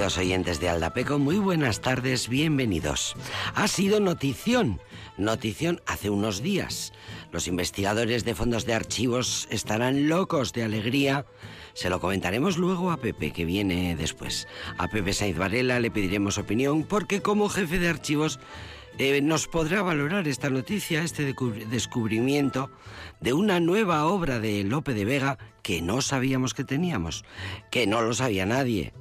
Queridos oyentes de Aldapeco, muy buenas tardes, bienvenidos. Ha sido notición, notición hace unos días. Los investigadores de fondos de archivos estarán locos de alegría. Se lo comentaremos luego a Pepe, que viene después. A Pepe Saiz Varela le pediremos opinión porque como jefe de archivos eh, nos podrá valorar esta noticia, este descubrimiento de una nueva obra de Lope de Vega que no sabíamos que teníamos, que no lo sabía nadie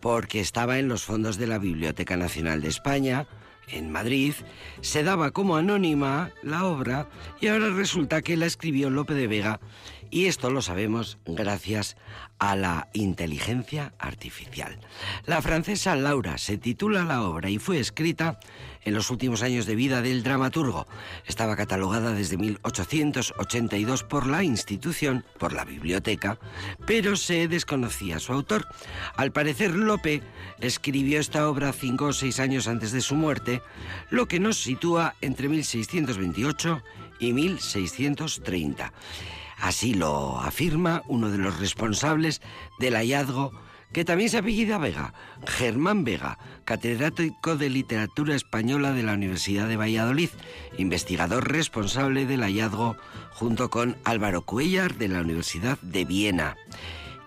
porque estaba en los fondos de la Biblioteca Nacional de España, en Madrid, se daba como anónima la obra y ahora resulta que la escribió Lope de Vega y esto lo sabemos gracias a la inteligencia artificial. La francesa Laura se titula la obra y fue escrita en los últimos años de vida del dramaturgo. Estaba catalogada desde 1882 por la institución, por la biblioteca, pero se desconocía su autor. Al parecer, Lope escribió esta obra cinco o seis años antes de su muerte, lo que nos sitúa entre 1628 y 1630. Así lo afirma uno de los responsables del hallazgo que también se apellida Vega, Germán Vega, catedrático de literatura española de la Universidad de Valladolid, investigador responsable del hallazgo junto con Álvaro Cuellar de la Universidad de Viena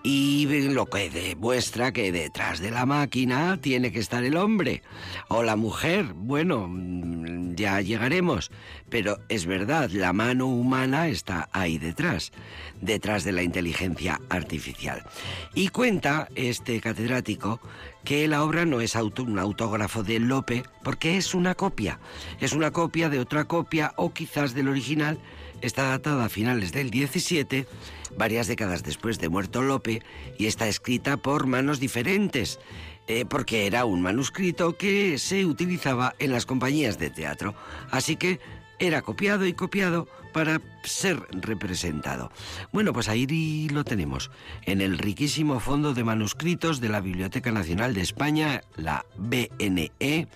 y lo que demuestra que detrás de la máquina tiene que estar el hombre. O la mujer. Bueno, mm, ya llegaremos, pero es verdad, la mano humana está ahí detrás, detrás de la inteligencia artificial. Y cuenta este catedrático que la obra no es un autógrafo de Lope, porque es una copia, es una copia de otra copia o quizás del original, está datada a finales del 17 varias décadas después de muerto Lope y está escrita por manos diferentes, eh, porque era un manuscrito que se utilizaba en las compañías de teatro. Así que era copiado y copiado para ser representado. Bueno, pues ahí lo tenemos, en el riquísimo fondo de manuscritos de la Biblioteca Nacional de España, la BNE,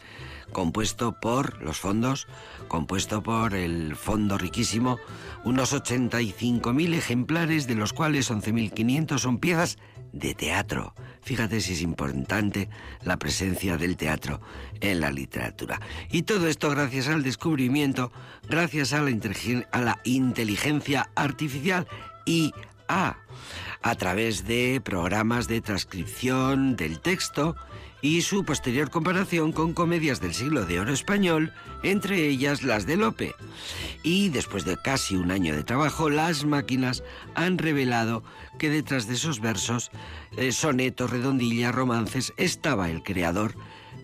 compuesto por los fondos, compuesto por el fondo riquísimo unos 85.000 ejemplares, de los cuales 11.500 son piezas de teatro. Fíjate si es importante la presencia del teatro en la literatura. Y todo esto gracias al descubrimiento, gracias a la, a la inteligencia artificial y a, a través de programas de transcripción del texto y su posterior comparación con comedias del siglo de oro español, entre ellas las de Lope. Y después de casi un año de trabajo, las máquinas han revelado que detrás de esos versos, eh, sonetos, redondillas, romances, estaba el creador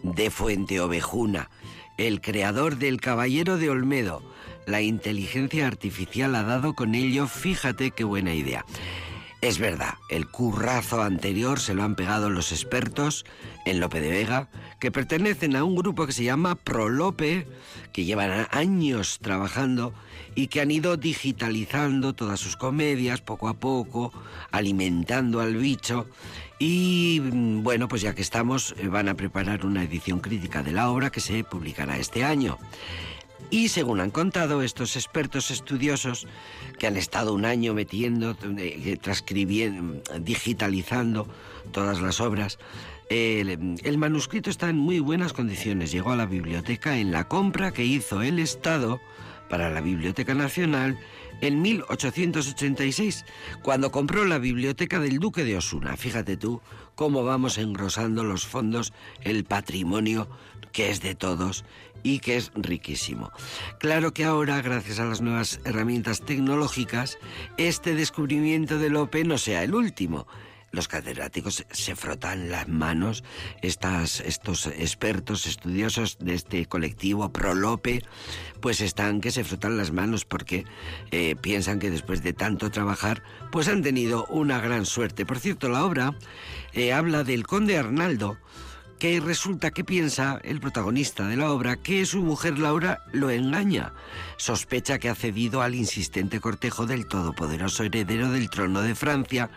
de Fuente Ovejuna, el creador del Caballero de Olmedo. La inteligencia artificial ha dado con ello, fíjate qué buena idea. Es verdad, el currazo anterior se lo han pegado los expertos en Lope de Vega, que pertenecen a un grupo que se llama Prolope, que llevan años trabajando y que han ido digitalizando todas sus comedias poco a poco, alimentando al bicho. Y mm, bueno, pues ya que estamos, eh, van a preparar una edición crítica de la obra que se publicará este año. Y según han contado estos expertos estudiosos que han estado un año metiendo, eh, transcribiendo, digitalizando todas las obras, el, manuscrito está en muy buenas condiciones. Llegó a la biblioteca en la compra que hizo el Estado para la Biblioteca Nacional en 1886, cuando compró la biblioteca del Duque de Osuna. Fíjate tú cómo vamos engrosando los fondos, el patrimonio que es de todos y que es riquísimo. Claro que ahora, gracias a las nuevas herramientas tecnológicas, este descubrimiento de Lope no sea el último. Los catedráticos se frotan las manos, estas, estos expertos estudiosos de este colectivo Prolope, pues están que se frotan las manos porque eh, piensan que después de tanto trabajar, pues han tenido una gran suerte. Por cierto, la obra eh, habla del conde Arnaldo, que resulta que piensa el protagonista de la obra que su mujer Laura lo engaña. Sospecha que ha cedido al insistente cortejo del todopoderoso heredero del trono de Francia,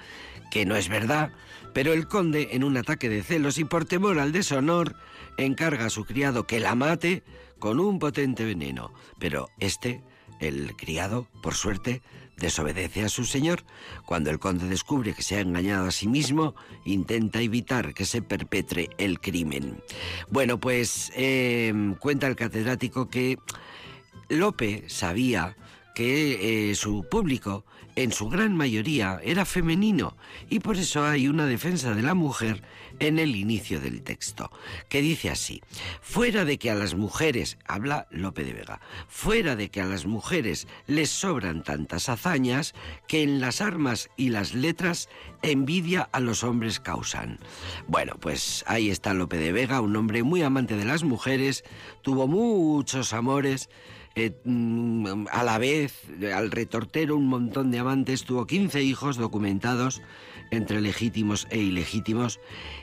que no es verdad, pero el conde, en un ataque de celos y por temor al deshonor, encarga a su criado que la mate con un potente veneno. Pero este, el criado, por suerte, desobedece a su señor. Cuando el conde descubre que se ha engañado a sí mismo, intenta evitar que se perpetre el crimen. Bueno, pues em, cuenta el catedrático que Lope sabía que eh, su público en su gran mayoría era femenino y por eso hay una defensa de la mujer en el inicio del texto, que dice así, fuera de que a las mujeres, habla Lope de Vega, fuera de que a las mujeres les sobran tantas hazañas que en las armas y las letras envidia a los hombres causan. Bueno, pues ahí está Lope de Vega, un hombre muy amante de las mujeres, tuvo muchos amores, eh, mm, a la vez, al retortero, un montón de amantes, tuvo 15 hijos documentados entre legítimos e ilegítimos.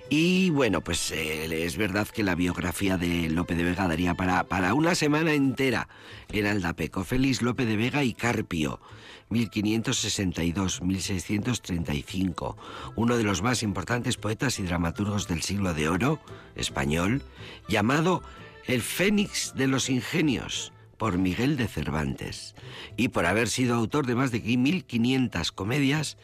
Y bueno, pues eh, es verdad que la biografía de Lope de Vega daría para, para una semana entera en Aldapeco. Félix Lope de Vega y Carpio. 1562-1635, uno de los más importantes poetas y dramaturgos del siglo de oro español, llamado el Fénix de los Ingenios por Miguel de Cervantes y por haber sido autor de más de 1500 comedias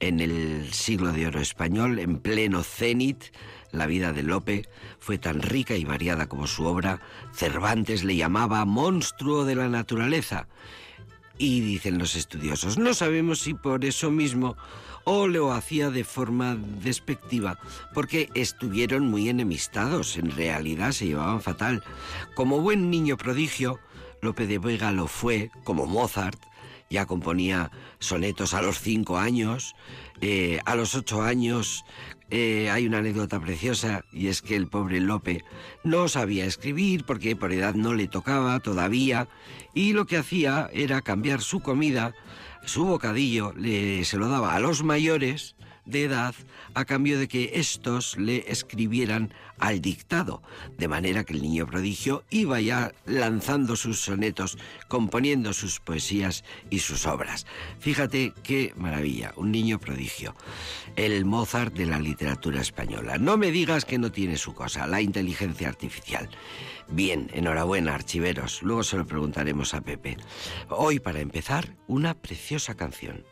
en el siglo de oro español, en pleno cenit, la vida de Lope fue tan rica y variada como su obra. Cervantes le llamaba monstruo de la naturaleza. Y dicen los estudiosos, no sabemos si por eso mismo o lo hacía de forma despectiva, porque estuvieron muy enemistados, en realidad se llevaban fatal. Como buen niño prodigio, Lope de Vega lo fue, como Mozart, ya componía sonetos a los cinco años, eh, a los ocho años eh, hay una anécdota preciosa y es que el pobre Lope no sabía escribir porque por edad no le tocaba todavía y lo que hacía era cambiar su comida, su bocadillo, le, se lo daba a los mayores de edad a cambio de que éstos le escribieran al dictado, de manera que el niño prodigio iba ya lanzando sus sonetos, componiendo sus poesías y sus obras. Fíjate qué maravilla, un niño prodigio, el Mozart de la literatura española. No me digas que no tiene su cosa, la inteligencia artificial. Bien, enhorabuena, archiveros. Luego se lo preguntaremos a Pepe. Hoy, para empezar, una preciosa canción.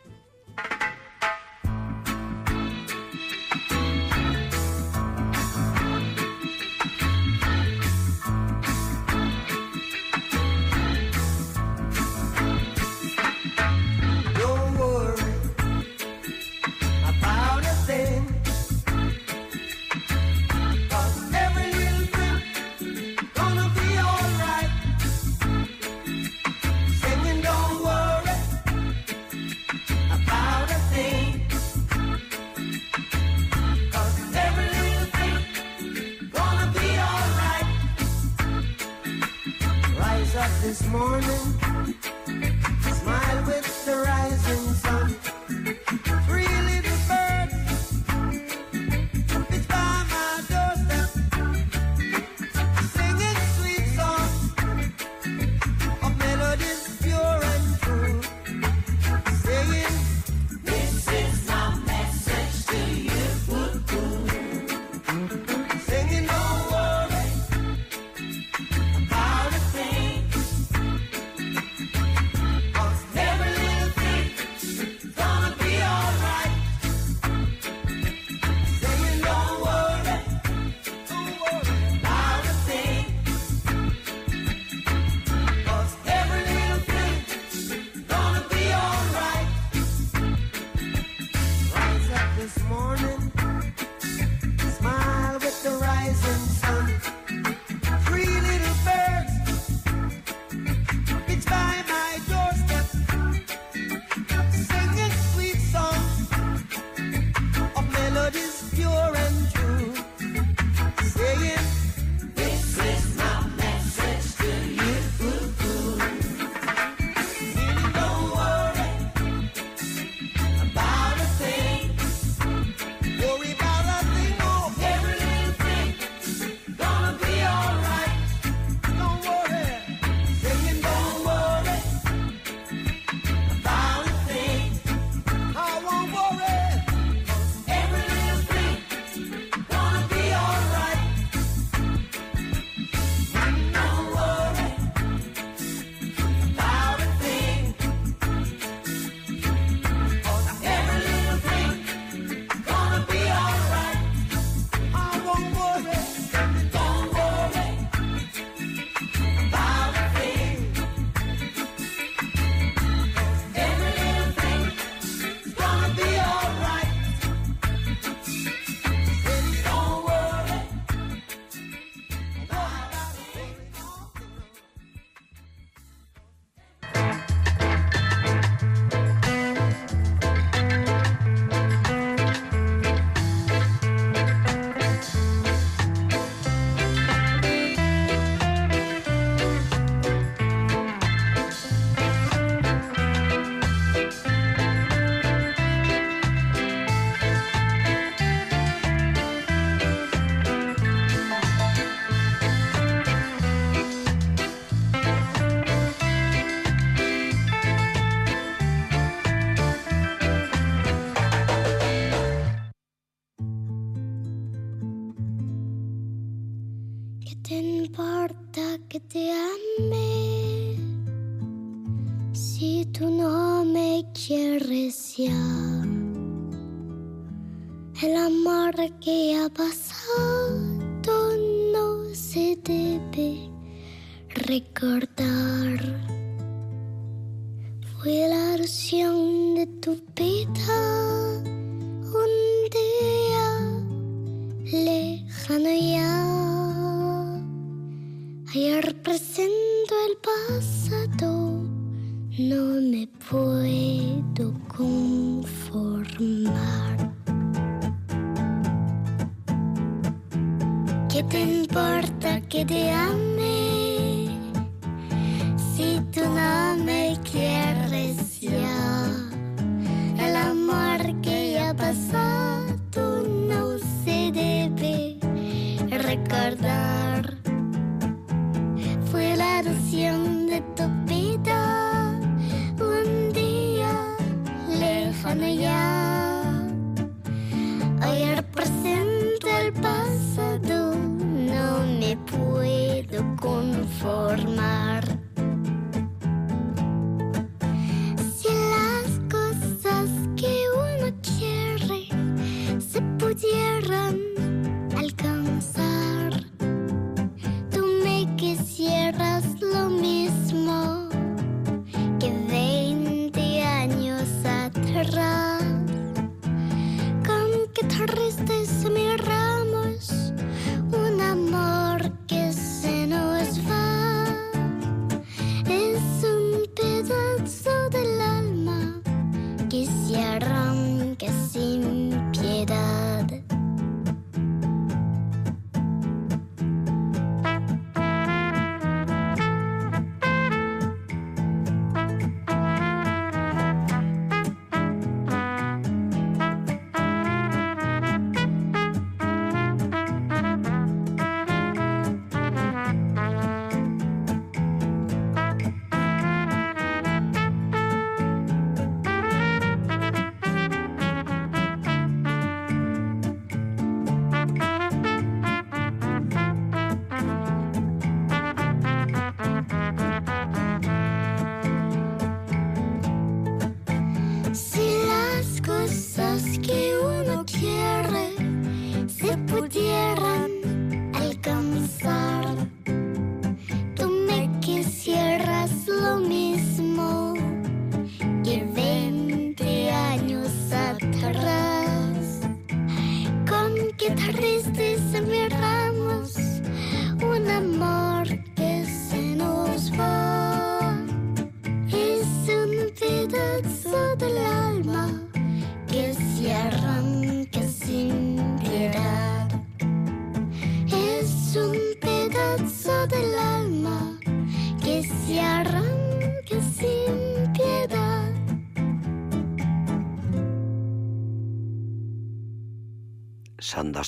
Puedo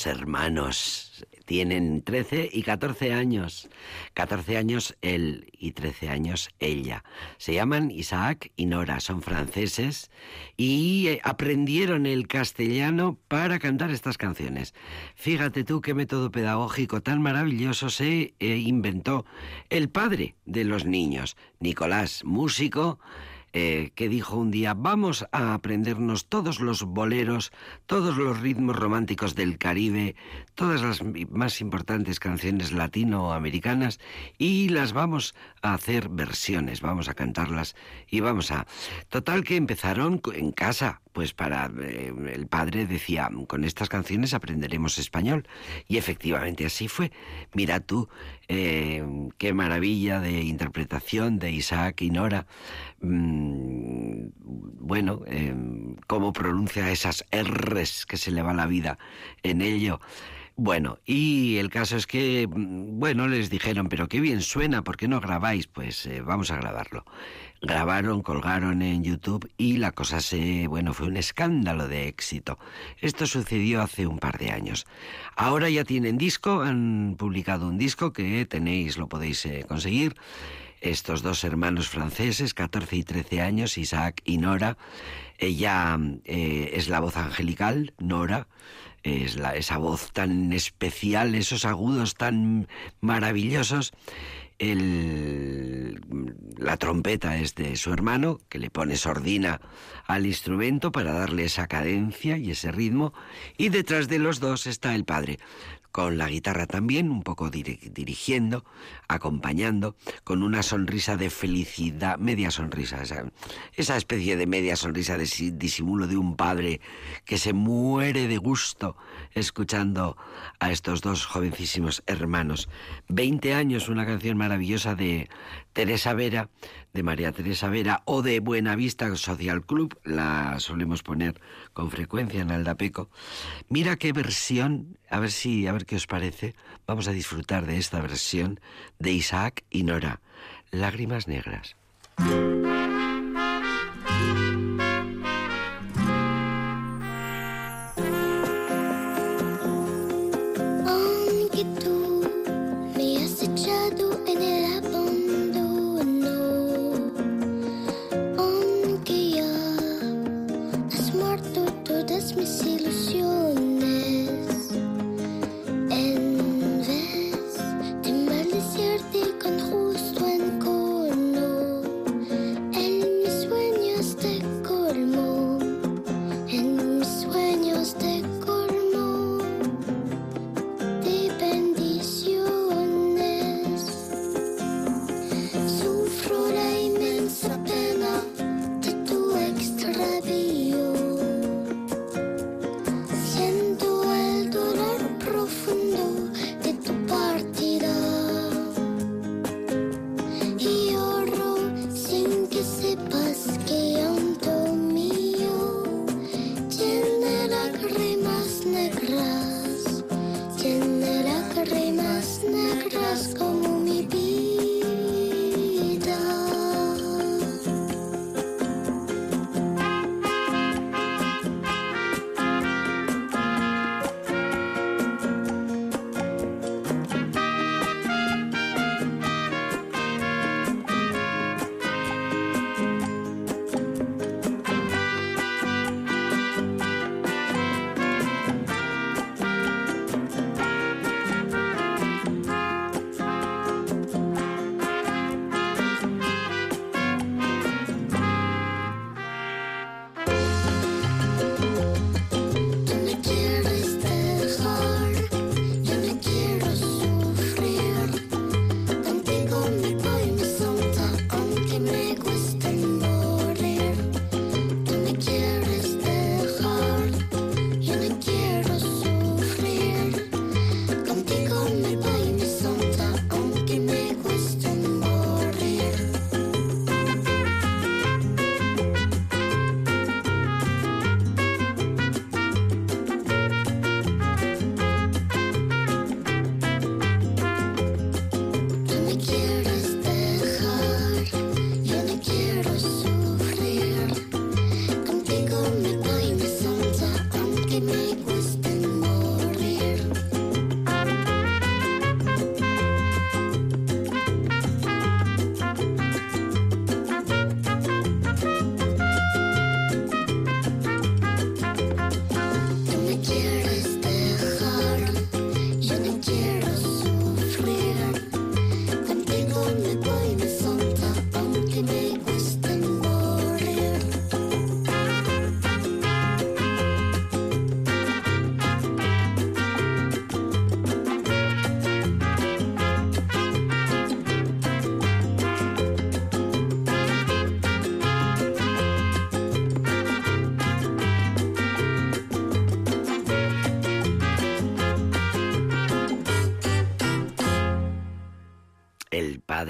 hermanos. Tienen 13 y 14 años. 14 años él y 13 años ella. Se llaman Isaac y Nora, son franceses y eh, aprendieron el castellano para cantar estas canciones. Fíjate tú qué método pedagógico tan maravilloso se eh, inventó el padre de los niños, Nicolás, músico eh, que dijo un día, vamos a aprendernos todos los boleros, todos los ritmos románticos del Caribe, todas las más importantes canciones latinoamericanas y las vamos a hacer versiones, vamos a cantarlas y vamos a... Total que empezaron en casa, pues para... Eh, el padre decía, con estas canciones aprenderemos español y efectivamente así fue. Mira tú, eh, qué maravilla de interpretación de Isaac y Nora. Mm, bueno, eh, cómo pronuncia esas R's que se le va la vida en ello. Bueno, y el caso es que, bueno, les dijeron, pero qué bien suena, ¿por qué no grabáis? Pues eh, vamos a grabarlo. Grabaron, colgaron en YouTube y la cosa se, bueno, fue un escándalo de éxito. Esto sucedió hace un par de años. Ahora ya tienen disco, han publicado un disco que tenéis, lo podéis eh, conseguir estos dos hermanos franceses, 14 y 13 años, Isaac y Nora. Ella eh, es la voz angelical, Nora, es la, esa voz tan especial, esos agudos tan maravillosos. el, la trompeta es de su hermano, que le pone sordina al instrumento para darle esa cadencia y ese ritmo, y detrás de los dos está el padre con la guitarra también, un poco dirigiendo, acompañando, con una sonrisa de felicidad, media sonrisa, esa, especie de media sonrisa de disimulo de un padre que se muere de gusto escuchando a estos dos jovencísimos hermanos. Veinte años, una canción maravillosa de Teresa Vera, de María Teresa Vera o de Buenavista Social Club, la solemos poner con frecuencia en Aldapeco. Mira qué versión, a ver si, a ver qué os parece. Vamos a disfrutar de esta versión de Isaac y Nora, Lágrimas Negras.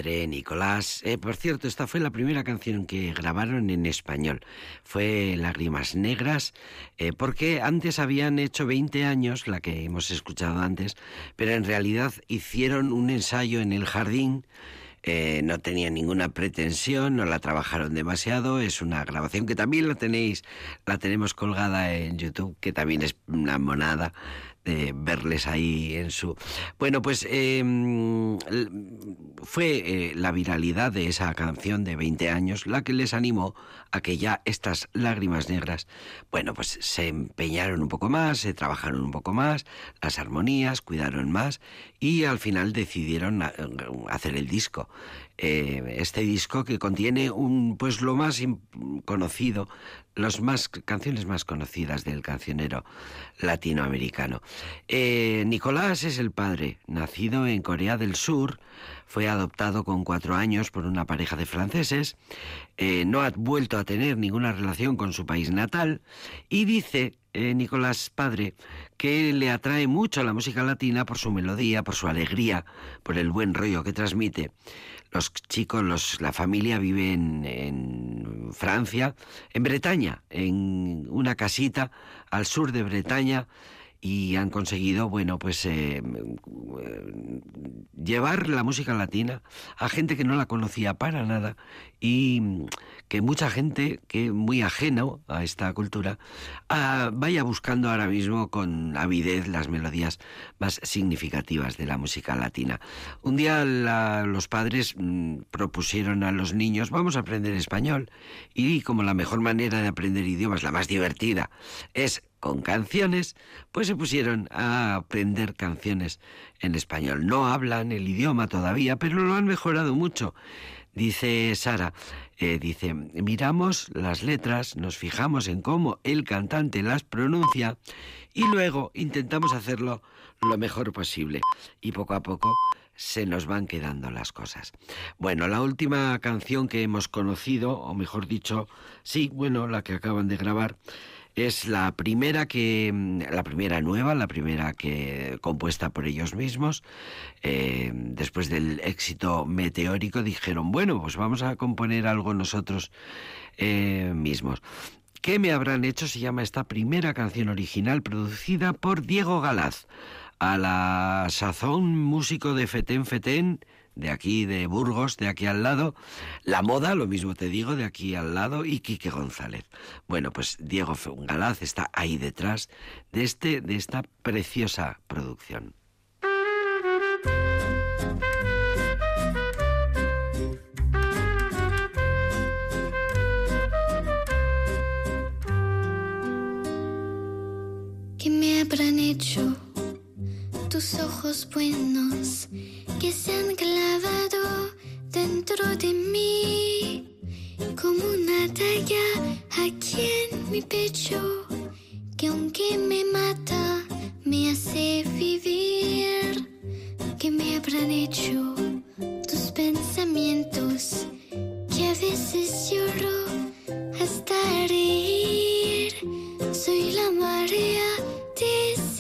Padre Nicolás. Eh, por cierto, esta fue la primera canción que grabaron en español. Fue Lágrimas Negras, eh, porque antes habían hecho 20 años, la que hemos escuchado antes, pero en realidad hicieron un ensayo en el jardín. Eh, no tenía ninguna pretensión, no la trabajaron demasiado. Es una grabación que también la tenéis, la tenemos colgada en YouTube, que también es una monada de verles ahí en su... Bueno, pues em, fue eh, la viralidad de esa canción de 20 años la que les animó a que ya estas lágrimas negras, bueno, pues se empeñaron un poco más, se trabajaron un poco más, las armonías, cuidaron más y al final decidieron hacer el disco. Eh, este disco que contiene un pues lo más conocido, las más canciones más conocidas del cancionero latinoamericano. Eh, Nicolás es el padre, nacido en Corea del Sur, fue adoptado con cuatro años por una pareja de franceses, eh, no ha vuelto a tener ninguna relación con su país natal. Y dice Nicolás padre que le atrae mucho la música latina por su melodía, por su alegría, por el buen rollo que transmite los chicos, los, la familia vive en, Francia, en Bretaña, en una casita al sur de Bretaña y han conseguido, bueno, pues eh, llevar la música latina a gente que no la conocía para nada y que mucha gente que muy ajeno a esta cultura ah, vaya buscando ahora mismo con avidez las melodías más significativas de la música latina. Un día los padres mm, propusieron a los niños, vamos a aprender español y como la mejor manera de aprender idiomas, la más divertida, es con canciones, pues se pusieron a aprender canciones en español. No hablan el idioma todavía, pero lo han mejorado mucho. Dice Sara, eh, dice, miramos las letras, nos fijamos en cómo el cantante las pronuncia y luego intentamos hacerlo lo mejor posible. Y poco a poco se nos van quedando las cosas. Bueno, la última canción que hemos conocido, o mejor dicho, sí, bueno, la que acaban de grabar, es la primera que, mm, la primera nueva, la primera que compuesta por ellos mismos. Eh, después del éxito meteórico dijeron, bueno, pues vamos a componer algo nosotros eh, mismos. ¿Qué me habrán hecho? Se llama esta primera canción original producida por Diego Galaz. A la sazón músico de Fetén Fetén de aquí de Burgos, de aquí al lado, La Moda, lo mismo te digo, de aquí al lado, y Quique González. Bueno, pues Diego Galaz está ahí detrás de, este, de esta preciosa producción. ¿Qué me habrán hecho tus ojos buenos? que se han clavado dentro de mí como una talla aquí en mi pecho que aunque me mata me hace vivir que me habrán hecho tus pensamientos que a veces lloro hasta reír soy la marea de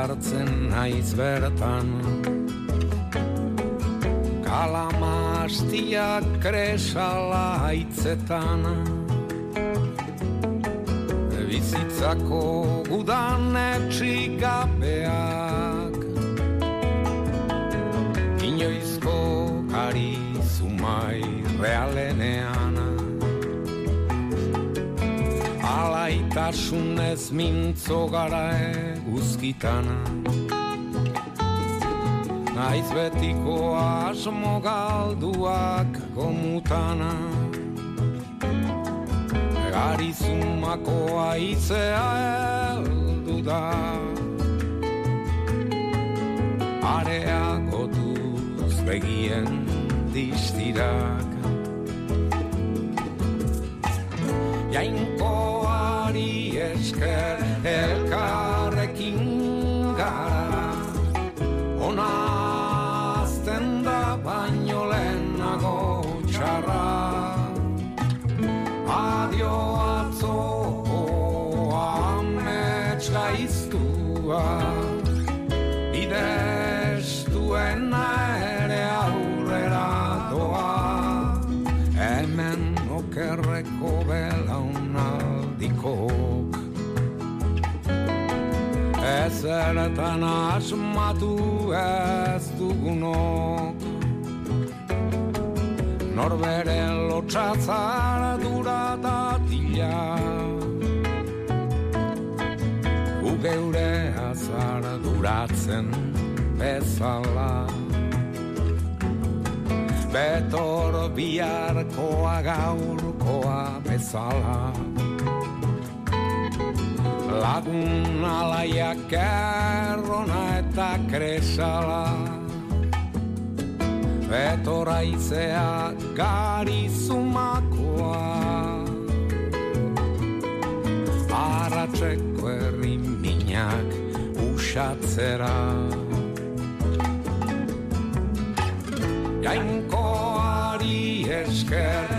elkartzen naiz bertan. Kalamastiak kresala haitzetan Bizitzako gudan etxigabeak Inoizko kari zumai realenean. Alaitasunez mintzo gara gitana Naiz betiko asmo galduak gomutana. Gari zumako aitzea eldu da. Areako duz begien distirak Jainkoari esker elkar Ezertan asmatu ez dugunok Norbere lotxatzar dura datila Gu geure azar duratzen bezala. Betor biharkoa gaurkoa bezala Lagun alaiak errona eta kresala. Betor aizea garizumakoa Arratxeko herri minak usatzera jainkoari esker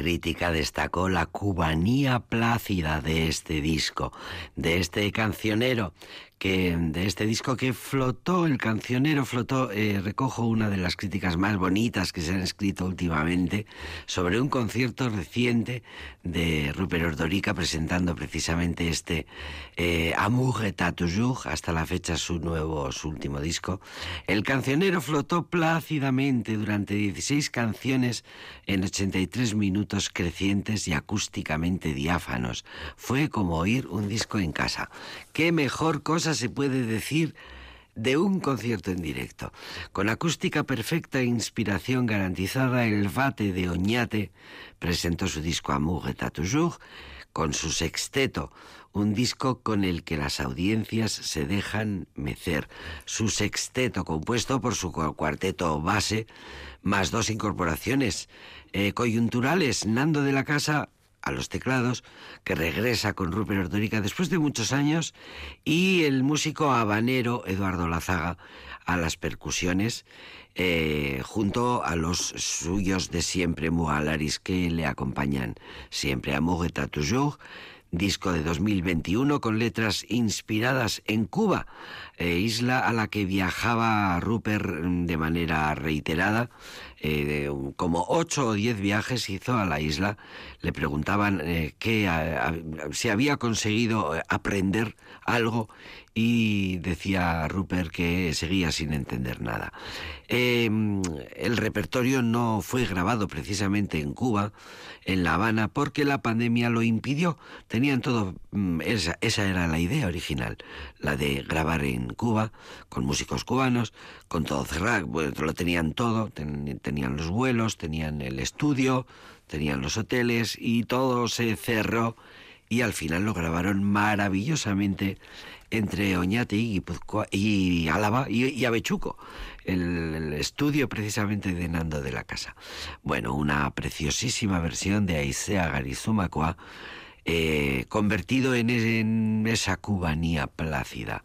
crítica destacó la cubanía plácida de este disco, de este cancionero que de este disco que flotó, el cancionero flotó, eh, recojo una de las críticas más bonitas que se han escrito últimamente sobre un concierto reciente de Rupert Ordorica presentando precisamente este eh, Amour et à toujours, hasta la fecha su nuevo, su último disco. El cancionero flotó plácidamente durante 16 canciones en 83 minutos crecientes y acústicamente diáfanos. Fue como oír un disco en casa. ¿Qué mejor cosa se puede decir de un concierto en directo? Con acústica perfecta e inspiración garantizada, el Vate de Oñate presentó su disco Amour et à toujours con su sexteto, un disco con el que las audiencias se dejan mecer. Su sexteto compuesto por su cu- cuarteto base, más dos incorporaciones eh, coyunturales, Nando de la Casa a los teclados, que regresa con Rupert Ordórica después de muchos años, y el músico habanero Eduardo Lazaga a las percusiones, eh, junto a los suyos de siempre, Mugalaris, que le acompañan siempre. Amour et à toujours, disco de 2021 con letras inspiradas en Cuba, eh, isla a la que viajaba Rupert mm, de manera reiterada. eh, como ocho o diez viajes hizo a la isla. Le preguntaban eh, qué, si había conseguido aprender algo y decía Rupert que seguía sin entender nada. Eh, el repertorio no fue grabado precisamente en Cuba, en La Habana, porque la pandemia lo impidió. Tenían todo, mm, esa, esa era la idea original, la de grabar en Cuba, con músicos cubanos, con todo cerrado, lo tenían todo, ten- tenían los vuelos, tenían el estudio, tenían los hoteles y todo se cerró y al final lo grabaron maravillosamente entre Oñate y, y Álava y, Avechuco, el, el estudio precisamente de Nando de la Casa. Bueno, una preciosísima versión de Aisea Garizumacua, eh, convertido en, en esa cubanía plácida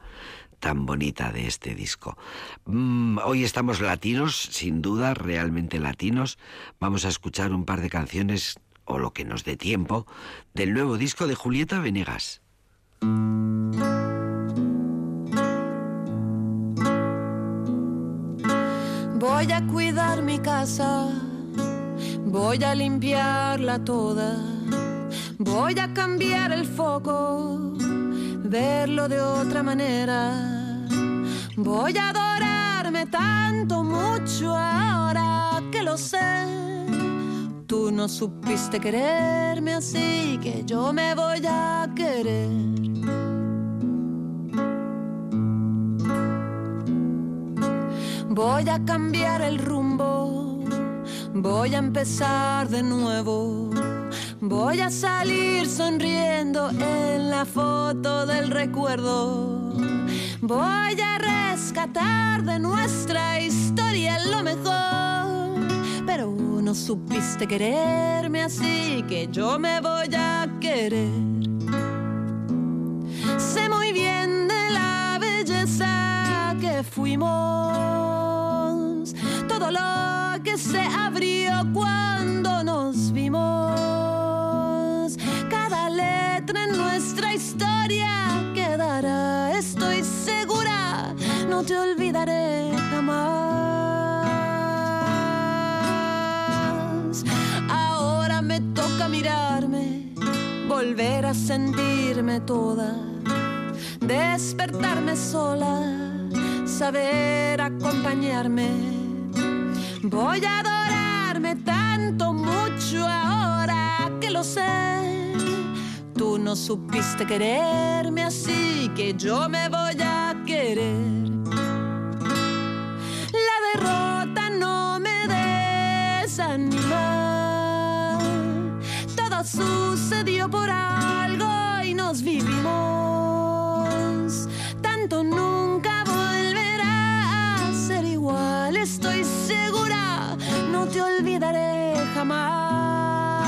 tan bonita de este disco. Mm, hoy estamos latinos, sin duda, realmente latinos. Vamos a escuchar un par de canciones, o lo que nos dé tiempo, del nuevo disco de Julieta Venegas. Voy a cuidar mi casa, voy a limpiarla toda, voy a cambiar el foco, verlo de otra manera. Voy a adorarme tanto, mucho ahora que lo sé. Tú no supiste quererme así que yo me voy a querer. Voy a cambiar el rumbo, voy a empezar de nuevo. Voy a salir sonriendo en la foto del recuerdo. Voy a rescatar de nuestra historia lo mejor. Pero no supiste quererme así que yo me voy a querer. Sé muy bien de la belleza que fuimos, todo lo que se abrió cuando nos vimos. Cada letra en nuestra historia quedará, estoy segura, no te olvidaré jamás. Mirarme, volver a sentirme toda despertarme sola, saber acompañarme. Voy a adorarme tanto, mucho ahora que lo sé. Tú no supiste quererme así que yo me voy a querer. La derrota no me desanima. Sucedió por algo y nos vivimos. Tanto nunca volverá a ser igual, estoy segura, no te olvidaré jamás.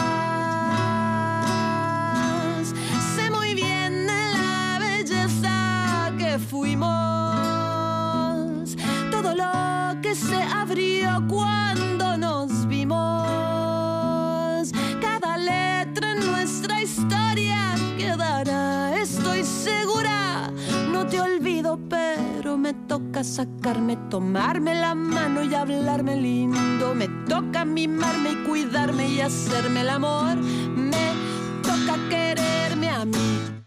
Sé muy bien de la belleza que fuimos, todo lo que se abrió cuando me toca sacarme, tomarme la mano y hablarme lindo. Me toca mimarme y cuidarme y hacerme el amor. Me toca quererme a mí.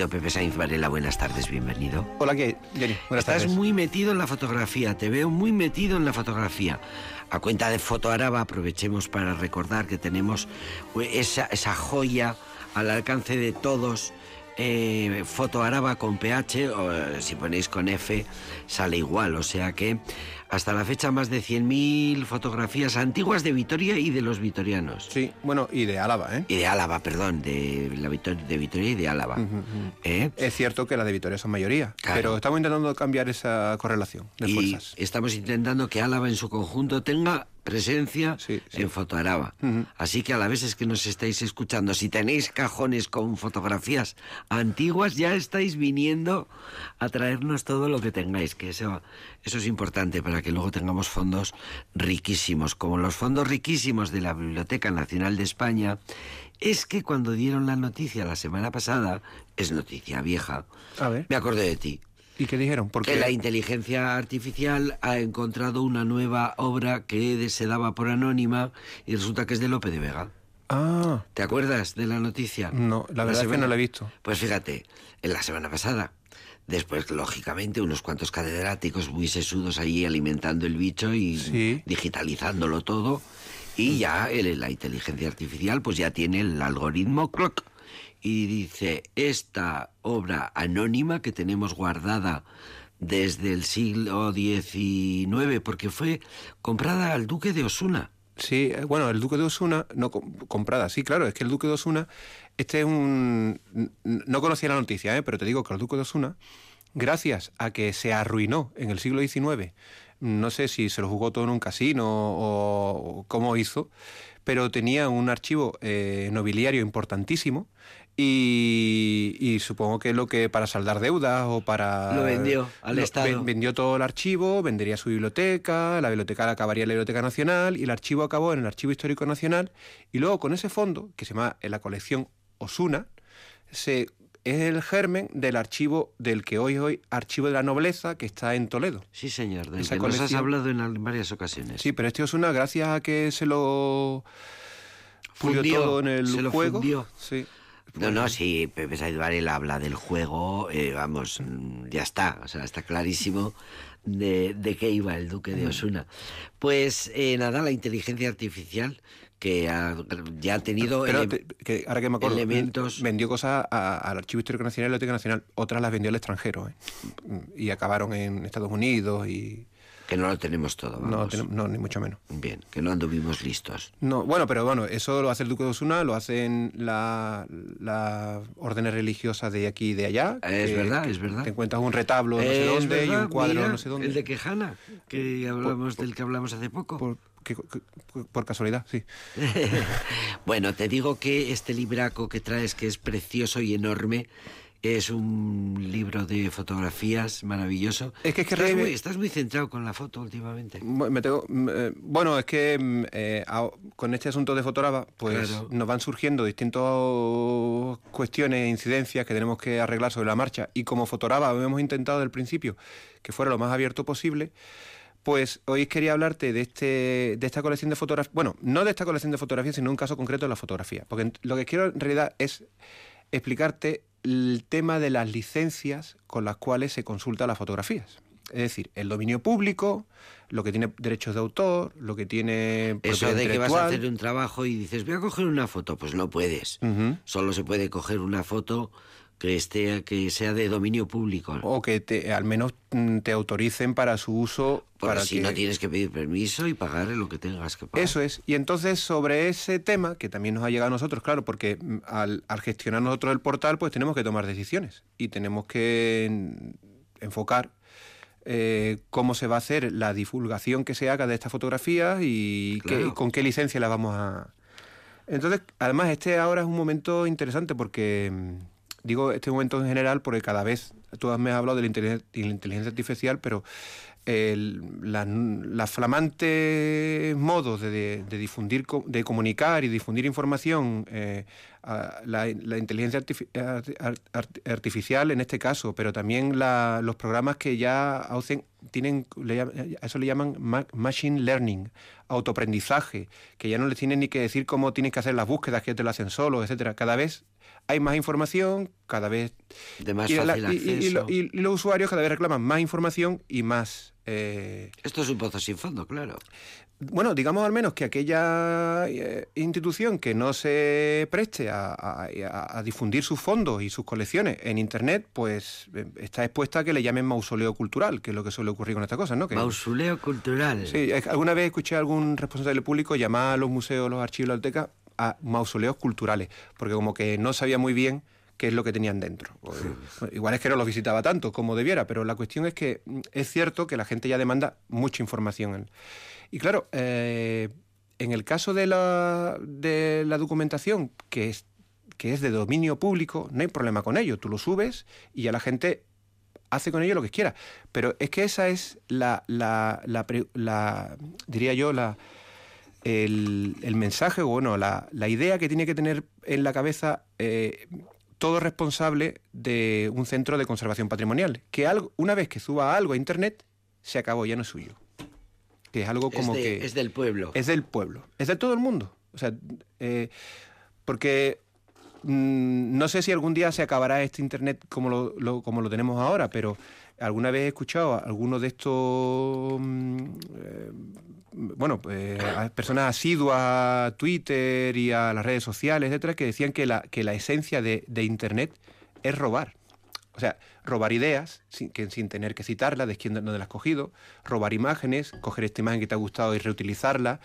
Querido Pepe Sainz Varela, buenas tardes, bienvenido. Hola, ¿qué? Jenny, buenas Estás tardes. muy metido en la fotografía, te veo muy metido en la fotografía. A cuenta de Foto Araba, aprovechemos para recordar que tenemos esa, esa joya al alcance de todos. Eh, Foto Araba con PH, o si ponéis con F, sale igual. O sea que hasta la fecha más de 100.000 fotografías antiguas de Vitoria y de los vitorianos. Sí, bueno, y de Álava, ¿eh? Y de Álava, perdón, de, la Vitor- de Vitoria y de Álava. ¿Eh? Es cierto que las de Vitoria son mayoría, Claro. pero estamos intentando cambiar esa correlación de y fuerzas. estamos intentando que Álava en su conjunto tenga presencia Sí, sí. en Fotoaraba. Ujú. Así que a la vez es que nos estáis escuchando, si tenéis cajones con fotografías antiguas, ya estáis viniendo a traernos todo lo que tengáis, que eso, eso es importante para que luego tengamos fondos riquísimos, como los fondos riquísimos de la Biblioteca Nacional de España. Es que cuando dieron la noticia la semana pasada, es noticia vieja, A ver, me acordé de ti. ¿Y qué dijeron? Porque Que la inteligencia artificial ha encontrado una nueva obra que se daba por anónima y resulta que es de Lope de Vega. Ah, ¿Te acuerdas de la noticia? no, la verdad es que no la he visto. Pues fíjate, en la semana pasada. Después, lógicamente, unos cuantos catedráticos muy sesudos allí alimentando el bicho y Sí. digitalizándolo todo. Y ya el- la inteligencia artificial pues ya tiene el algoritmo clock. Y dice, esta obra anónima que tenemos guardada desde el siglo XIX, porque fue comprada al duque de Osuna. Sí, eh, bueno, el Duque de Osuna, no com- comprada, sí, claro, es que el Duque de Osuna, este es un... No conocía la noticia, ¿eh? pero te digo que el Duque de Osuna, gracias a que se arruinó en el siglo XIX, no sé si se lo jugó todo en un casino o, o cómo hizo, pero tenía un archivo eh, nobiliario importantísimo y, y supongo que lo que para saldar deudas o para... Lo vendió al lo- Estado. ven- vendió todo el archivo, vendería su biblioteca, la biblioteca la acabaría en la Biblioteca Nacional y el archivo acabó en el Archivo Histórico Nacional y luego con ese fondo, que se llama en la colección Osuna, se, es el germen del archivo del que hoy es hoy Archivo de la Nobleza que está en Toledo. Sí, señor, del Esa que nos has colección- hablado en varias ocasiones. Sí, pero este Osuna, gracias a que se lo Fundió, todo en el se lo juego, fundió. sí. No, no, sí, Pepe Said Varela habla del juego, eh, vamos, mm, ya está, o sea, está clarísimo de, de qué iba el duque de Osuna. Pues eh, nada, la inteligencia artificial que ha- ya ha tenido... Pero ele- que ahora que me acuerdo, elementos- vendió cosas a- al Archivo Histórico Nacional y a la Biblioteca Nacional, otras las vendió al extranjero, ¿eh? y acabaron en Estados Unidos y que no lo tenemos todo, no, vamos. tenemos- no, ni mucho menos. Bien, que no anduvimos listos. No, bueno, pero bueno, eso lo hace el Duque de Osuna, lo hacen las la órdenes religiosas de aquí y de allá. Es que- verdad, que es verdad. Te encuentras un retablo no sé Es dónde y un cuadro mira, no sé dónde. El de Quejana, que hablamos del que hablamos hace poco. Por, que- que- por casualidad, sí. bueno, te digo que este libraco que traes, que es precioso y enorme, es un libro de fotografías maravilloso. Es que es que estás, muy, estás muy centrado con la foto últimamente. Bu- me tengo- mm, eh, bueno, es que mm, eh, con este asunto de Fotoraba, pues Claro. nos van surgiendo distintas cuestiones e incidencias que tenemos que arreglar sobre la marcha. Y como Fotoraba hemos intentado desde el principio que fuera lo más abierto posible, pues hoy quería hablarte de, este, de esta colección de fotografías. Bueno, no de esta colección de fotografías, sino un caso concreto de la fotografía. Porque lo que quiero en realidad es explicarte el tema de las licencias con las cuales se consulta las fotografías. Es decir, el dominio público, lo que tiene derechos de autor, lo que tiene Eso de que vas a hacer un trabajo y dices, voy a coger una foto, pues no puedes. Ujú. Solo se puede coger una foto que esté que sea de dominio público. O que te, al menos mm, te autoricen para su uso. Porque para si que- no tienes que pedir permiso y pagar lo que tengas que pagar. Eso es. Y entonces sobre ese tema, que también nos ha llegado a nosotros, claro, porque mm, al, al gestionar nosotros el portal, pues tenemos que tomar decisiones y tenemos que enfocar eh, cómo se va a hacer la divulgación que se haga de estas fotografías y qué- con qué licencia las vamos a... Entonces, además, este ahora es un momento interesante porque, mm, digo este momento en general porque cada vez, tú me has hablado de la inteligencia, artificial, pero las flamantes modos de, difundir, de comunicar y difundir información eh, ah, la, la inteligencia artifi- ar- ar- ar- artificial en este caso, pero también la- los programas que ya tienen, le a eso le llaman ma- machine learning, autoaprendizaje, que ya no les tienen ni que decir cómo tienes que hacer las búsquedas, que te lo hacen solo, etcétera. Cada vez hay más información, cada vez De más y, la- fácil y- y- y acceso. lo- y- y los usuarios cada vez reclaman más información y más eh, Esto es un pozo sin fondo, claro. bueno, digamos al menos que aquella eh, institución que no se preste a, a- a- a difundir sus fondos y sus colecciones en Internet, pues eh, está expuesta a que le llamen mausoleo cultural, que es lo que suele ocurrir con estas cosas, ¿no? Que, Mausoleo cultural. sí, alguna vez escuché a algún responsable público llamar a los museos, los archivos, la biblioteca a mausoleos culturales, porque como que no sabía muy bien qué es lo que tenían dentro. Igual es que no los visitaba tanto como debiera, pero la cuestión es que mm, es cierto que la gente ya demanda mucha información. Y claro, eh, en el caso de la, de la documentación, que es, que es de dominio público, no hay problema con ello. Tú lo subes y ya la gente hace con ello lo que quiera. Pero es que esa es la, la, la la- diría yo, la, el, el mensaje, o bueno, la, la idea que tiene que tener en la cabeza eh, todo responsable de un centro de conservación patrimonial. Que algo, una vez que suba algo a Internet, se acabó, ya no es suyo. Que es algo como es, de- que... es del pueblo. Es del pueblo, es de todo el mundo. O sea, eh, porque mm, no sé si algún día se acabará este Internet como lo, lo- como lo tenemos ahora, pero alguna vez he escuchado a algunos de estos, mm, eh, bueno, eh, personas asiduas a Twitter y a las redes sociales, etcétera, que decían que la, que la esencia de, de Internet es robar. O sea, robar ideas sin, que, sin tener que citarlas, de quién dónde las has cogido, robar imágenes, coger esta imagen que te ha gustado y reutilizarla.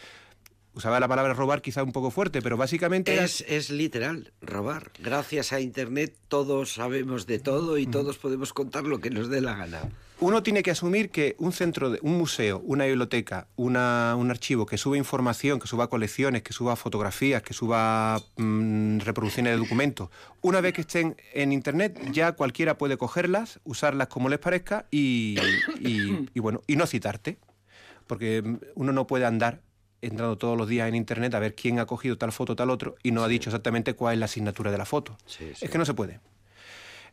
Usaba la palabra robar quizá un poco fuerte, pero básicamente era- Es, es literal, robar. Gracias a Internet todos sabemos de todo y todos podemos contar lo que nos dé la gana. uno tiene que asumir que un centro, de, un museo, una biblioteca, una- un archivo que suba información, que suba colecciones, que suba fotografías, que suba mm, reproducciones de documentos, una vez que estén en Internet, ya cualquiera puede cogerlas, usarlas como les parezca y, y- y bueno, y no citarte. Porque mm, uno no puede andar entrando todos los días en Internet a ver quién ha cogido tal foto, tal otro, y no ha dicho exactamente cuál es la asignatura de la foto. Sí, sí. Es que no se puede.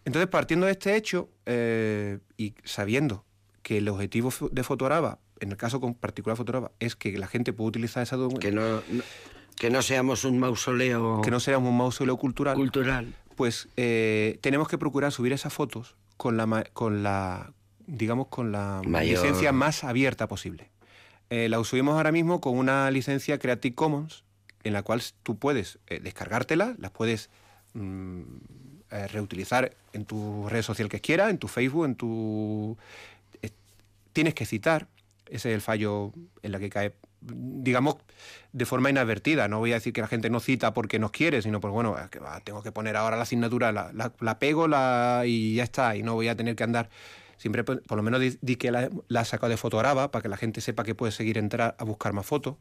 Entonces, partiendo de este hecho eh, y sabiendo que el objetivo de Fotoraba, en el caso con particular de Fotoraba, es que la gente pueda utilizar esa Que no, no- que no seamos un mausoleo que no sea un mausoleo cultural, cultural. pues eh, tenemos que procurar subir esas fotos con la, con la digamos, con la Mayor- licencia más abierta posible. Eh, la subimos ahora mismo con una licencia Creative Commons, en la cual tú puedes eh, descargártela, las puedes mm, eh, reutilizar en tu red social que quieras, en tu Facebook, en tu... tienes que citar, ese es el fallo en la que cae, digamos, de forma inadvertida. No voy a decir que la gente no cita porque nos quiere, sino pues bueno, tengo que poner ahora la asignatura, la, la- la pego la, y ya está, y no voy a tener que andar. Siempre, pues, por lo menos, di, di que la, la he sacado de fotograba para que la gente sepa que puede seguir entrar a buscar más fotos.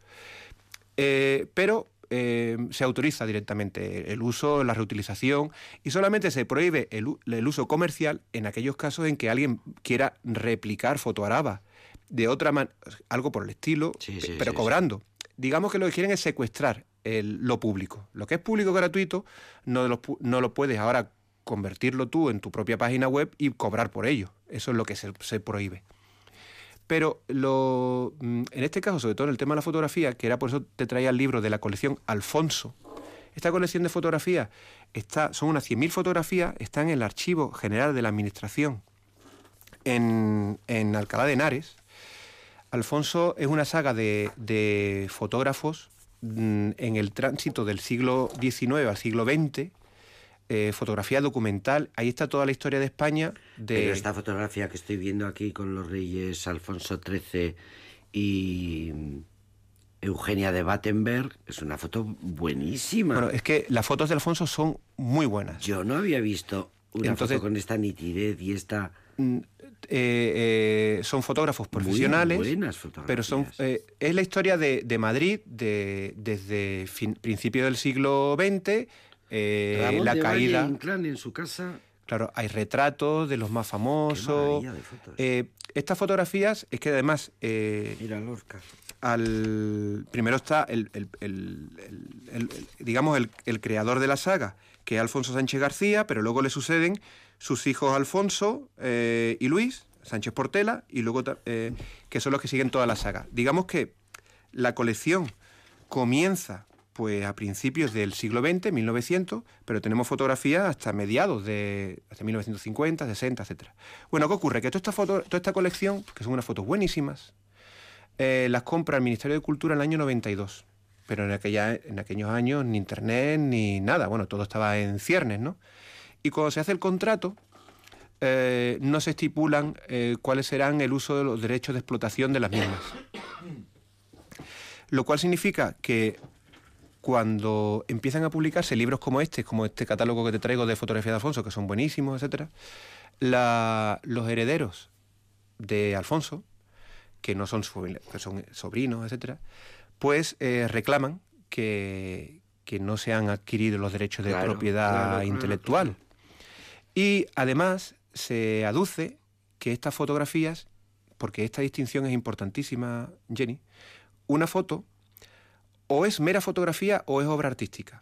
Eh, pero eh, se autoriza directamente el uso, la reutilización y solamente se prohíbe el, el uso comercial en aquellos casos en que alguien quiera replicar fotoaraba de otra manera, algo por el estilo, Sí, pe- sí, pero sí, cobrando. Digamos que lo que quieren es secuestrar el- lo público. Lo que es público gratuito no lo, no lo puedes ahora convertirlo tú en tu propia página web y cobrar por ello. Eso es lo que se, se prohíbe. Pero lo, mm, en este caso, sobre todo en el tema de la fotografía, que era por eso te traía el libro de la colección Alfonso, esta colección de fotografías está, son unas 100.000 fotografías, están en el Archivo General de la Administración en, en Alcalá de Henares. Alfonso es una saga de, de fotógrafos mm, en el tránsito del siglo XIX al siglo XX, eh, fotografía documental. Ahí está toda la historia de España. De, Pero esta fotografía que estoy viendo aquí con los reyes Alfonso XIII y Eugenia de Battenberg es una foto buenísima. Bueno, es que las fotos de Alfonso son muy buenas. Yo no había visto una Entonces- foto con esta nitidez y esta... Mm, eh, eh, son fotógrafos Muy profesionales, buenas fotografías. pero son es la historia de, de Madrid de, desde fin- principio del siglo XX, eh, Ramón la de caída. Valle Inclán en su casa Claro, hay retratos de los más famosos. de fotos. Eh, estas fotografías es que además eh, Mira, Lorca. al primero está el, el- digamos el, creador de la saga que es Alfonso Sánchez García pero luego le suceden sus hijos Alfonso y Luis Sánchez Portela y luego que son los que siguen toda la saga digamos que la colección comienza pues a principios del siglo XX 1900 pero tenemos fotografías hasta mediados de hasta 1950 60 etcétera bueno qué ocurre que toda esta foto toda esta colección que son unas fotos buenísimas eh, las compra el Ministerio de Cultura en el año 92. Pero en, aquellos años ni internet ni nada. Bueno, todo estaba en ciernes, ¿no? Y cuando se hace el contrato, eh, no se estipulan eh, cuáles serán el uso de los derechos de explotación de las mismas. Lo cual significa que cuando empiezan a publicarse libros como este, como este catálogo que te traigo de fotografía de Alfonso, que son buenísimos, etcétera, los herederos de Alfonso, que no son, su- que son sobrinos, etcétera, pues eh, reclaman que, que no se han adquirido los derechos de Claro, propiedad claro, claro, intelectual. Y además se aduce que estas fotografías, porque esta distinción es importantísima, Jenny, una foto o es mera fotografía o es obra artística.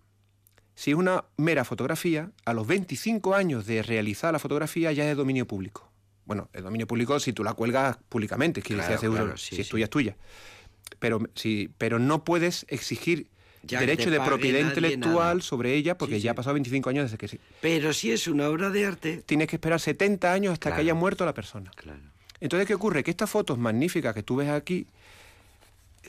Si es una mera fotografía, a los 25 años de realizar la fotografía ya es de dominio público. Bueno, el dominio público si tú la cuelgas públicamente, quiere Claro, claro, si sí, es tuya, es tuya. Pero, pero no puedes exigir Ya que derecho de propiedad intelectual nada. sobre ella porque Sí, ya ha pasado 25 años desde que sí. Pero si es una obra de arte. Tienes que esperar 70 años hasta Claro. que haya muerto la persona. Claro. Entonces, ¿qué ocurre? Que estas fotos magníficas que tú ves aquí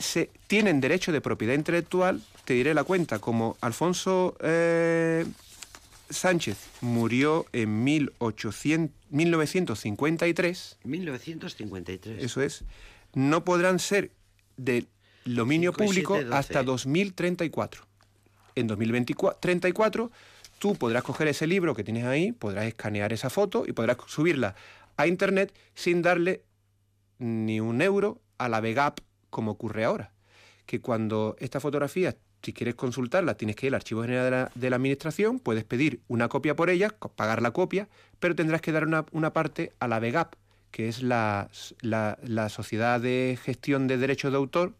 se, tienen derecho de propiedad intelectual, te diré la cuenta, como Alfonso eh, Sánchez murió en 1800 1953, 1953. eso es, no podrán ser de dominio público hasta 2034. En 2034 tú podrás coger ese libro que tienes ahí, podrás escanear esa foto y podrás subirla a internet sin darle ni un euro a la VEGAP como ocurre ahora. Que cuando esta fotografía, si quieres consultarla, tienes que ir al Archivo General de la, Administración, puedes pedir una copia por ella, co- pagar la copia, pero tendrás que dar una, parte a la VEGAP, que es la, la- Sociedad de Gestión de Derechos de Autor,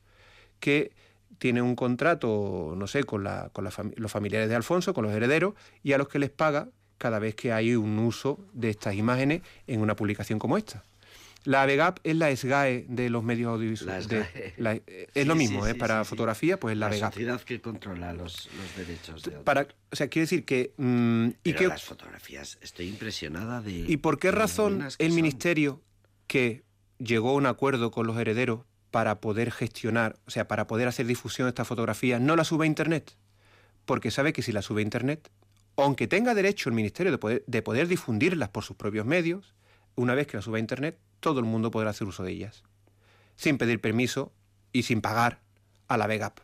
que tiene un contrato, no sé, con, la, con los familiares de Alfonso, con los herederos, y a los que les paga cada vez que hay un uso de estas imágenes en una publicación como esta. La VEGAP es la SGAE de los medios La audiovisuales. SGAE. la- es Sí, lo mismo, sí, ¿eh? para sí, fotografía, pues la, la VEGAP. sociedad que controla los, los derechos de. Para, o sea, quiere decir que... mm, ¿y, Pero qué- las fotografías, estoy impresionada de... ¿Y por qué razón el son. ministerio que llegó a un acuerdo con los herederos para poder gestionar, o sea, para poder hacer difusión de esta fotografía, no la sube a internet? Porque sabe que si la sube a internet, aunque tenga derecho el ministerio de poder, de poder difundirlas por sus propios medios, una vez que la sube a internet, todo el mundo podrá hacer uso de ellas, sin pedir permiso y sin pagar a la VEGAP.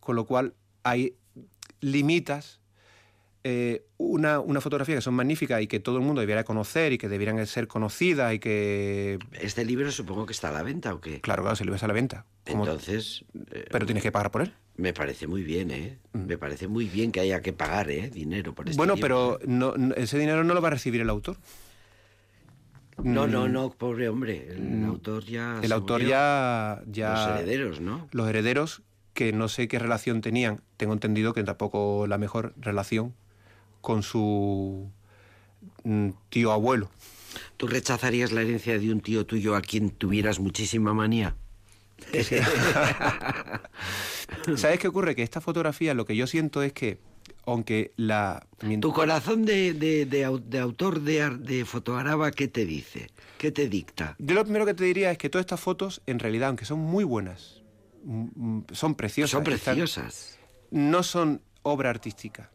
Con lo cual, hay limitas eh, una, una fotografía que son magníficas y que todo el mundo debiera conocer y que debieran ser conocidas y que, Este libro supongo que está a la venta o qué. claro, claro, se le ves a la venta. Entonces, eh, pero tienes que pagar por él. me parece muy bien, ¿eh? Me parece muy bien que haya que pagar, ¿eh? Dinero por este bueno, libro, pero no, no- ese dinero no lo va a recibir el autor. No, no, no, pobre hombre. El autor ya... Mm. El autor ya, ya... Los herederos, ¿no? Los herederos, que no sé qué relación tenían, tengo entendido que tampoco la mejor relación con su mm, tío abuelo. ¿Tú rechazarías la herencia de un tío tuyo a quien tuvieras muchísima manía? ¿Sabes qué ocurre? Que esta fotografía lo que yo siento es que, aunque la... Tu corazón de, de- de de autor de, de fotoaraba, ¿qué te dice? ¿Qué te dicta? Yo lo primero que te diría es que todas estas fotos, en realidad, aunque son muy buenas, mm, mm, son preciosas. Son están- preciosas. no son obra artística.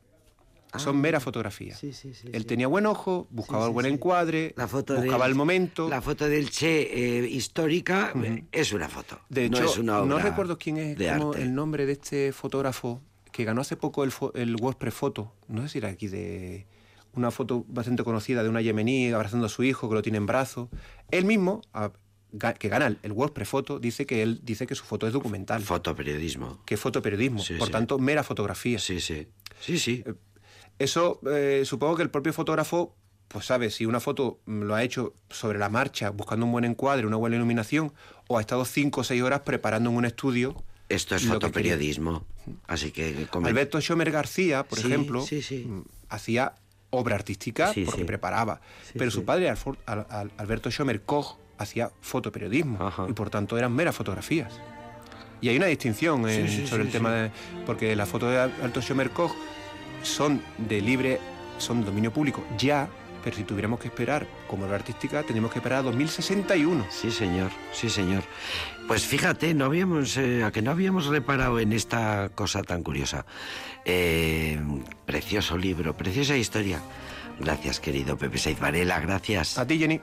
Son mera fotografía. Ah. sí, sí, sí, Él tenía buen ojo, buscaba el buen encuadre, La foto buscaba del- el momento. La foto del Che eh, histórica es una foto. De hecho, no es una obra recuerdo quién es arte. el nombre de este fotógrafo que ganó hace poco el, el WordPress Foto. No sé si era aquí de una foto bastante conocida de una yemení abrazando a su hijo que lo tiene en brazos. Él mismo, a- que gana el, WordPress Foto, dice que él dice que su foto es documental, Fotoperiodismo. que es fotoperiodismo, Sí, por sí. tanto mera fotografía. Sí, sí. Sí, sí. Eso eh, supongo que el propio fotógrafo pues sabe si una foto mm, lo ha hecho sobre la marcha, buscando un buen encuadre, una buena iluminación, o ha estado cinco o seis horas preparando en un estudio. Esto es que fotoperiodismo. Así que... come- Alberto Schomer García, por Sí, ejemplo, sí, sí. mm, hacía obra artística porque preparaba. Pero su padre, Alfor- Al- Al- Alberto Schomer Koch, hacía fotoperiodismo. Ajá. Y por tanto eran meras fotografías. Y hay una distinción en- sobre el tema de. Porque las fotos de Alberto Schomer Koch son de libre. son de dominio público ya, pero si tuviéramos que esperar como obra artística, tendríamos que esperar a 2061. Sí, señor, sí, señor. Pues fíjate, no habíamos, eh, a que no habíamos reparado en esta cosa tan curiosa. Eh, precioso libro, preciosa historia. Gracias, querido Pepe Saiz Varela, gracias. A ti, Jenny.